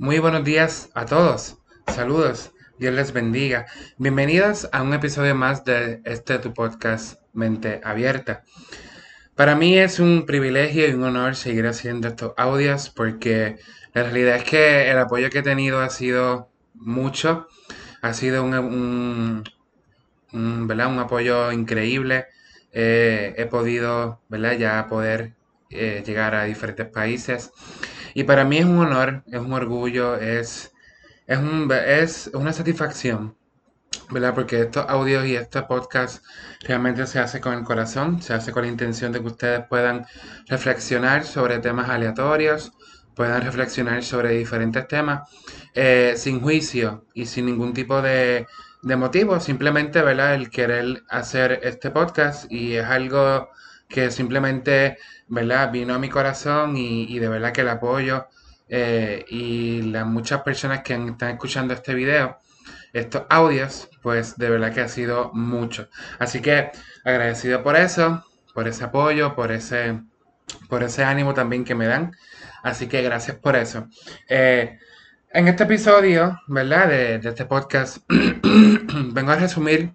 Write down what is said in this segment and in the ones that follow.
Muy buenos días a todos. Saludos. Dios les bendiga. Bienvenidos a un episodio más de este tu podcast Mente Abierta. Para mí es un privilegio y un honor seguir haciendo estos audios porque la realidad es que el apoyo que he tenido ha sido mucho. Ha sido un, ¿verdad? un apoyo increíble. Eh, he podido ¿verdad? ya poder eh, llegar a diferentes países. Y para mí es un honor, es un orgullo, es, es, un, es una satisfacción, ¿verdad? Porque estos audios y este podcast realmente se hace con el corazón, se hace con la intención de que ustedes puedan reflexionar sobre temas aleatorios, puedan reflexionar sobre diferentes temas eh, sin juicio y sin ningún tipo de, de motivo, simplemente, ¿verdad? El querer hacer este podcast y es algo que simplemente, ¿verdad? Vino a mi corazón y, de verdad que el apoyo eh, y las muchas personas que están escuchando este video, estos audios, pues de verdad que ha sido mucho. Así que agradecido por eso, por ese apoyo, por ese, por ese ánimo también que me dan. Así que gracias por eso. Eh, en este episodio, ¿verdad? De, de este podcast, vengo a resumir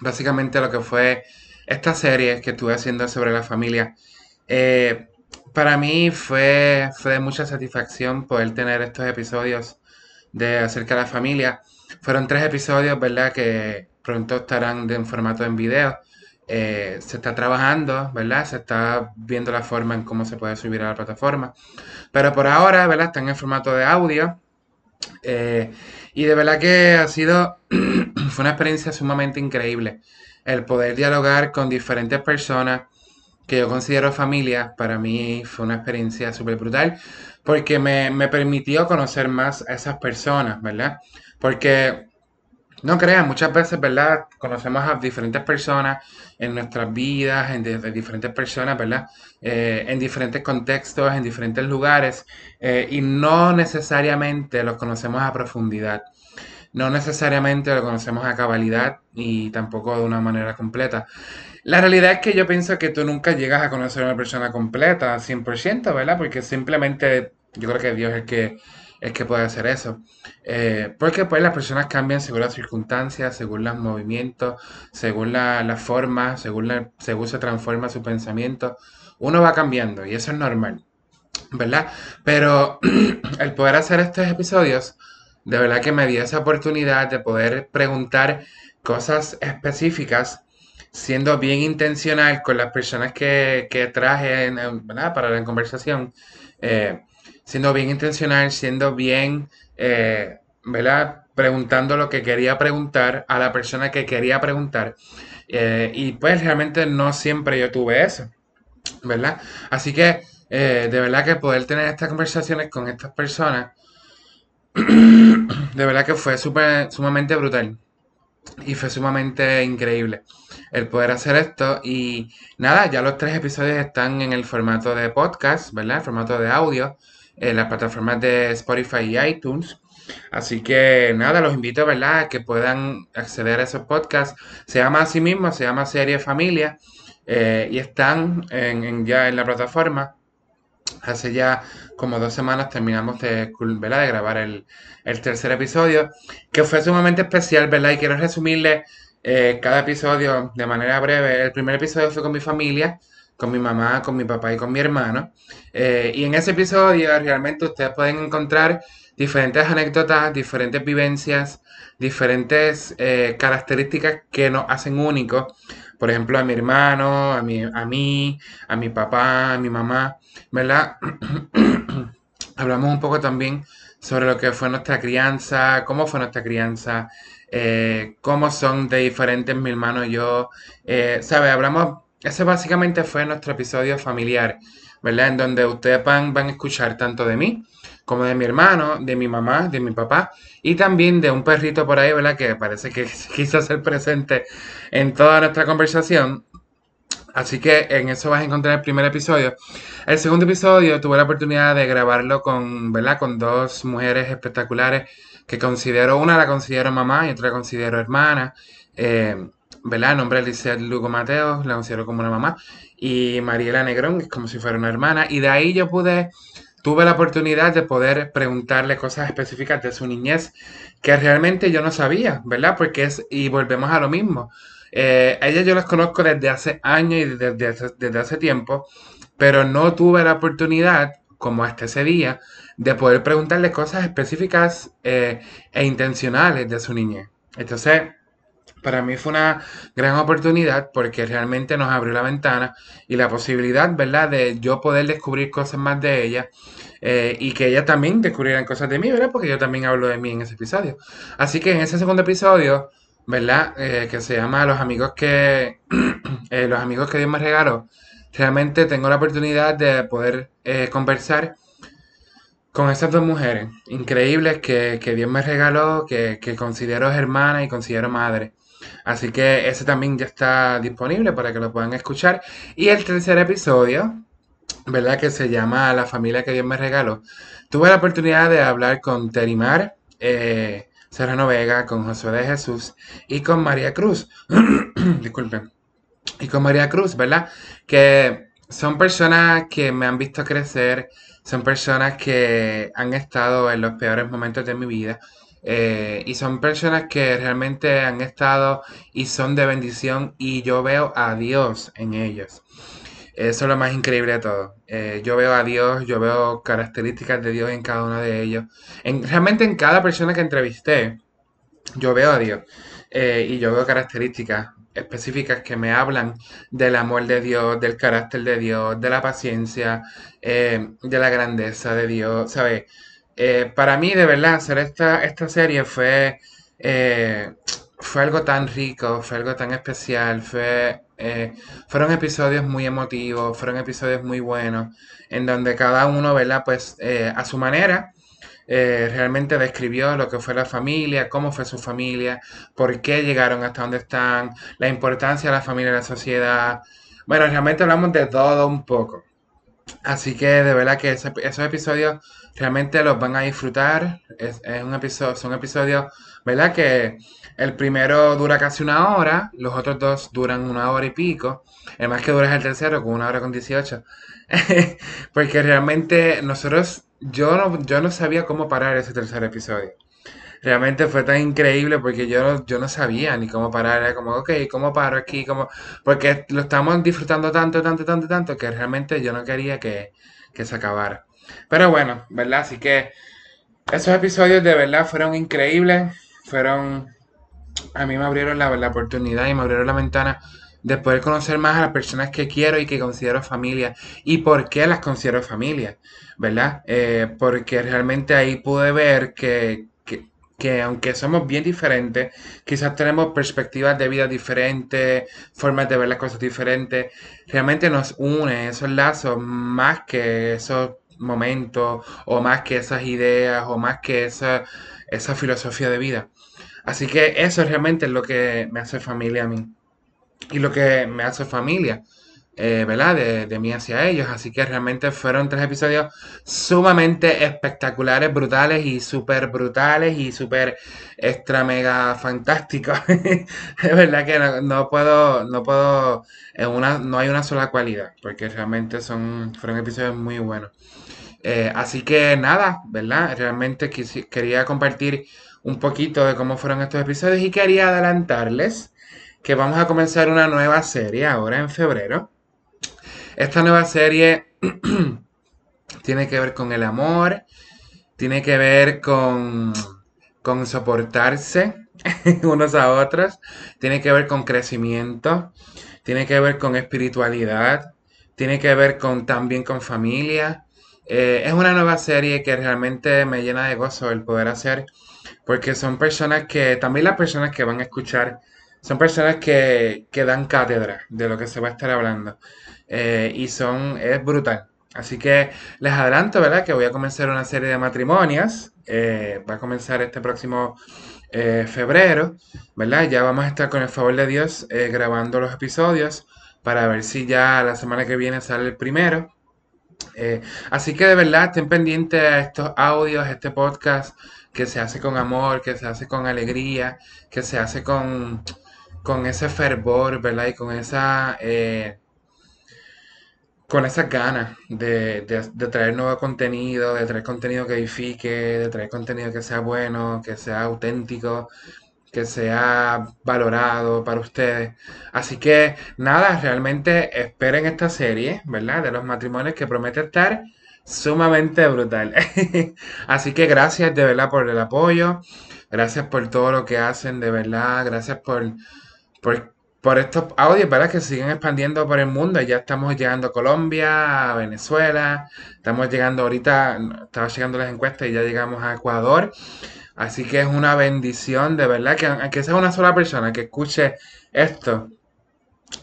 básicamente lo que fue esta serie que estuve haciendo sobre la familia, eh, para mí fue, fue de mucha satisfacción poder tener estos episodios de acerca de la familia. Fueron tres episodios, ¿verdad? Que pronto estarán en formato en video. Eh, se está trabajando, ¿verdad? Se está viendo la forma en cómo se puede subir a la plataforma. Pero por ahora, ¿verdad? Están en formato de audio. Eh, y de verdad que ha sido, fue una experiencia sumamente increíble el poder dialogar con diferentes personas que yo considero familia, para mí fue una experiencia súper brutal, porque me, permitió conocer más a esas personas, ¿verdad? Porque, no crean, muchas veces, ¿verdad? Conocemos a diferentes personas en nuestras vidas, en diferentes personas, ¿verdad? Eh, en diferentes contextos, en diferentes lugares, eh, y no necesariamente los conocemos a profundidad no necesariamente lo conocemos a cabalidad y tampoco de una manera completa. La realidad es que yo pienso que tú nunca llegas a conocer a una persona completa, 100%, ¿verdad? Porque simplemente yo creo que Dios es el que, es que puede hacer eso. Eh, porque pues las personas cambian según las circunstancias, según los movimientos, según la, la forma, según, según se transforma su pensamiento. Uno va cambiando y eso es normal, ¿verdad? Pero el poder hacer estos episodios de verdad que me dio esa oportunidad de poder preguntar cosas específicas, siendo bien intencional con las personas que, traje para la conversación, eh, siendo bien intencional, siendo bien, eh, ¿verdad? Preguntando lo que quería preguntar a la persona que quería preguntar. Eh, y pues realmente no siempre yo tuve eso, ¿verdad? Así que de verdad que poder tener estas conversaciones con estas personas de verdad que fue super, sumamente brutal. Y fue sumamente increíble el poder hacer esto. Y nada, ya los tres episodios están en el formato de podcast, ¿verdad? El formato de audio, en las plataformas de Spotify y iTunes. Así que nada, los invito, ¿verdad?, a que puedan acceder a esos podcasts. Se llama así mismo, se llama Serie Familia. Eh, y están ya en la plataforma hace ya como dos semanas terminamos de, grabar el, tercer episodio, que fue sumamente especial, ¿verdad? Y quiero resumirle eh, cada episodio de manera breve. El primer episodio fue con mi familia, con mi mamá, con mi papá y con mi hermano. Eh, y en ese episodio realmente ustedes pueden encontrar diferentes anécdotas, diferentes vivencias, diferentes eh, características que nos hacen únicos por ejemplo, a mi hermano, a mi, a mí, a mi papá, a mi mamá, ¿verdad? Hablamos un poco también sobre lo que fue nuestra crianza, cómo fue nuestra crianza, eh, cómo son de diferentes mi hermano y yo, eh, ¿sabe? Hablamos, ese básicamente fue nuestro episodio familiar, ¿verdad? En donde ustedes van, van a escuchar tanto de mí como de mi hermano, de mi mamá, de mi papá y también de un perrito por ahí, ¿verdad? Que parece que quiso ser presente en toda nuestra conversación. Así que en eso vas a encontrar el primer episodio. El segundo episodio tuve la oportunidad de grabarlo con, ¿verdad? Con dos mujeres espectaculares que considero, una la considero mamá y otra la considero hermana. Eh, ¿verdad? El nombre es Lizeth Lugo Mateo, la considero como una mamá. Y Mariela Negrón es como si fuera una hermana. Y de ahí yo pude tuve la oportunidad de poder preguntarle cosas específicas de su niñez que realmente yo no sabía, ¿verdad? Porque es, y volvemos a lo mismo. Eh, ella yo las conozco desde hace años y desde, desde hace tiempo, pero no tuve la oportunidad, como hasta ese día, de poder preguntarle cosas específicas eh, e intencionales de su niñez. Entonces, para mí fue una gran oportunidad porque realmente nos abrió la ventana y la posibilidad, ¿verdad?, de yo poder descubrir cosas más de ella eh, y que ella también descubriera cosas de mí, ¿verdad? Porque yo también hablo de mí en ese episodio. Así que en ese segundo episodio, ¿verdad?, eh, que se llama Los amigos que, eh, los amigos que Dios me regaló, realmente tengo la oportunidad de poder conversar con esas dos mujeres increíbles que, Dios me regaló, que, que considero hermana y considero madre. Así que ese también ya está disponible para que lo puedan escuchar. Y el tercer episodio, ¿verdad? Que se llama La familia que Dios me regaló. Tuve la oportunidad de hablar con Terimar, eh, Serrano Vega, con Josué de Jesús y con María Cruz. Disculpen. Y con María Cruz, ¿verdad? Que son personas que me han visto crecer, son personas que han estado en los peores momentos de mi vida eh, y son personas que realmente han estado y son de bendición y yo veo a Dios en ellos. Eso es lo más increíble de todo. Eh, yo veo a Dios, yo veo características de Dios en cada uno de ellos. En, realmente en cada persona que entrevisté, yo veo a Dios. Eh, y yo veo características específicas que me hablan del amor de Dios, del carácter de Dios, de la paciencia, de la grandeza de Dios, ¿sabes? Eh, para mí, de verdad, hacer esta, esta serie fue, eh, fue algo tan rico, fue algo tan especial, fue, eh, fueron episodios muy emotivos, fueron episodios muy buenos, en donde cada uno, ¿verdad? Pues a su manera, realmente describió lo que fue la familia, cómo fue su familia, por qué llegaron hasta donde están, la importancia de la familia en la sociedad. Bueno, realmente hablamos de todo un poco. Así que de verdad que esos episodios realmente los van a disfrutar. Es, un episodio, son episodios, ¿verdad? Que el primero dura casi una hora, los otros dos duran una hora y pico. El más que dura es el tercero, con una hora con 18. Porque realmente nosotros, yo no, yo no sabía cómo parar ese tercer episodio. Realmente fue tan increíble porque yo, yo no sabía ni cómo parar. Como, ok, ¿cómo paro aquí? ¿Cómo? Porque lo estamos disfrutando tanto, tanto, tanto, tanto que realmente yo no quería que, que se acabara. Pero bueno, ¿verdad? Así que esos episodios de verdad fueron increíbles. Fueron. A mí me abrieron la, la oportunidad y me abrieron la ventana de poder conocer más a las personas que quiero y que considero familia. ¿Y por qué las considero familia? ¿Verdad? Eh, porque realmente ahí pude ver que, que aunque somos bien diferentes, quizás tenemos perspectivas de vida diferentes, formas de ver las cosas diferentes, realmente nos une esos lazos más que esos momentos o más que esas ideas o más que esa, esa filosofía de vida. Así que eso realmente es lo que me hace familia a mí y lo que me hace familia. Eh, ¿verdad? De, mí hacia ellos. Así que realmente fueron tres episodios sumamente espectaculares, brutales y súper brutales y súper extra mega fantásticos. es verdad que no, puedo, no puedo, en una, no hay una sola cualidad, porque realmente son, fueron episodios muy buenos. Eh, así que nada, ¿verdad? Realmente quería compartir un poquito de cómo fueron estos episodios y quería adelantarles que vamos a comenzar una nueva serie ahora en febrero. Esta nueva serie tiene que ver con el amor, tiene que ver con, con soportarse unos a otros, tiene que ver con crecimiento, tiene que ver con espiritualidad, tiene que ver con también con familia. Eh, es una nueva serie que realmente me llena de gozo el poder hacer, porque son personas que, también las personas que van a escuchar, son personas que, que dan cátedra de lo que se va a estar hablando. Eh, y son, es brutal. Así que les adelanto, ¿verdad? Que voy a comenzar una serie de matrimonios. Eh, va a comenzar este próximo eh, febrero, ¿verdad? Ya vamos a estar con el favor de Dios grabando los episodios para ver si ya la semana que viene sale el primero. así que de verdad estén pendientes a estos audios, este podcast que se hace con amor, que se hace con alegría, que se hace con, con ese fervor, ¿verdad? Y con esa con esas ganas de, de, traer nuevo contenido, de traer contenido que edifique, de traer contenido que sea bueno, que sea auténtico, que sea valorado para ustedes. Así que nada, realmente esperen esta serie, ¿verdad? De los matrimonios que promete estar sumamente brutal. Así que gracias de verdad por el apoyo, gracias por todo lo que hacen, de verdad, gracias por, por estos audios, ¿verdad? Que siguen expandiendo por el mundo. Ya estamos llegando a Colombia, a Venezuela, estamos llegando ahorita, estaba llegando las encuestas y ya llegamos a Ecuador. Así que es una bendición, de verdad, que aunque sea una sola persona que escuche esto,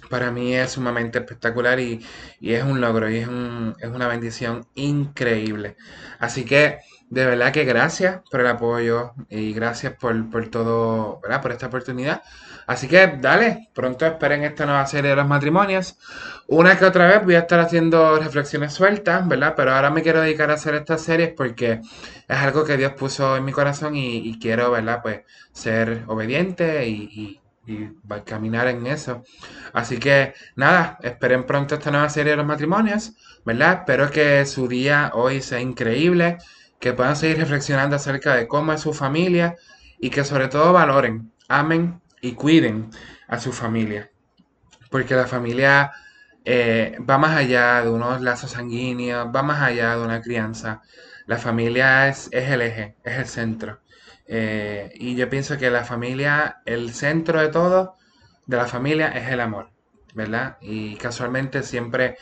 para mí es sumamente espectacular y, es un logro y es, es una bendición increíble. Así que de verdad que gracias por el apoyo y gracias por, por todo, ¿verdad? Por esta oportunidad. Así que dale, pronto esperen esta nueva serie de los matrimonios. Una que otra vez voy a estar haciendo reflexiones sueltas, ¿verdad? Pero ahora me quiero dedicar a hacer estas series porque es algo que Dios puso en mi corazón y, quiero, ¿verdad? Pues ser obediente y, y, caminar en eso. Así que nada, esperen pronto esta nueva serie de los matrimonios, ¿verdad? Espero que su día hoy sea increíble, que puedan seguir reflexionando acerca de cómo es su familia y que sobre todo valoren, amen y cuiden a su familia. Porque la familia eh, va más allá de unos lazos sanguíneos, va más allá de una crianza. La familia es, es el eje, es el centro. Eh, y yo pienso que la familia, el centro de todo, de la familia es el amor, ¿verdad? Y casualmente siempre,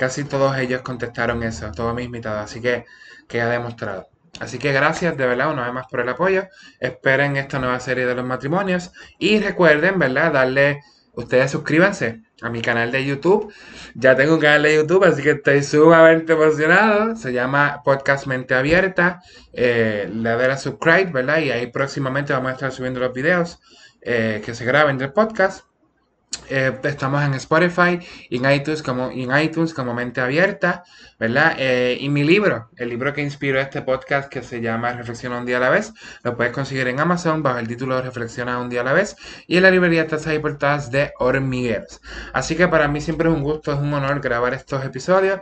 casi todos ellos contestaron eso, todos mis invitados, así que que ha demostrado. Así que gracias de verdad una vez más por el apoyo. Esperen esta nueva serie de los matrimonios. Y recuerden, ¿verdad? Darle, ustedes suscríbanse a mi canal de YouTube. Ya tengo un canal de YouTube, así que estoy sumamente emocionado. Se llama Podcast Mente Abierta. Eh, le daré a subscribe, ¿verdad? Y ahí próximamente vamos a estar subiendo los videos eh, que se graben del podcast. Eh, estamos en Spotify y en iTunes como, en iTunes como Mente Abierta, ¿verdad? Eh, y mi libro, el libro que inspiró este podcast que se llama Reflexiona un día a la vez, lo puedes conseguir en Amazon bajo el título Reflexiona un día a la vez y en la librería Tazas y Portadas de Hormigueros. Así que para mí siempre es un gusto, es un honor grabar estos episodios.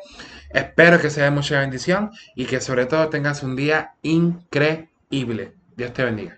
Espero que sea de mucha bendición y que sobre todo tengas un día increíble. Dios te bendiga.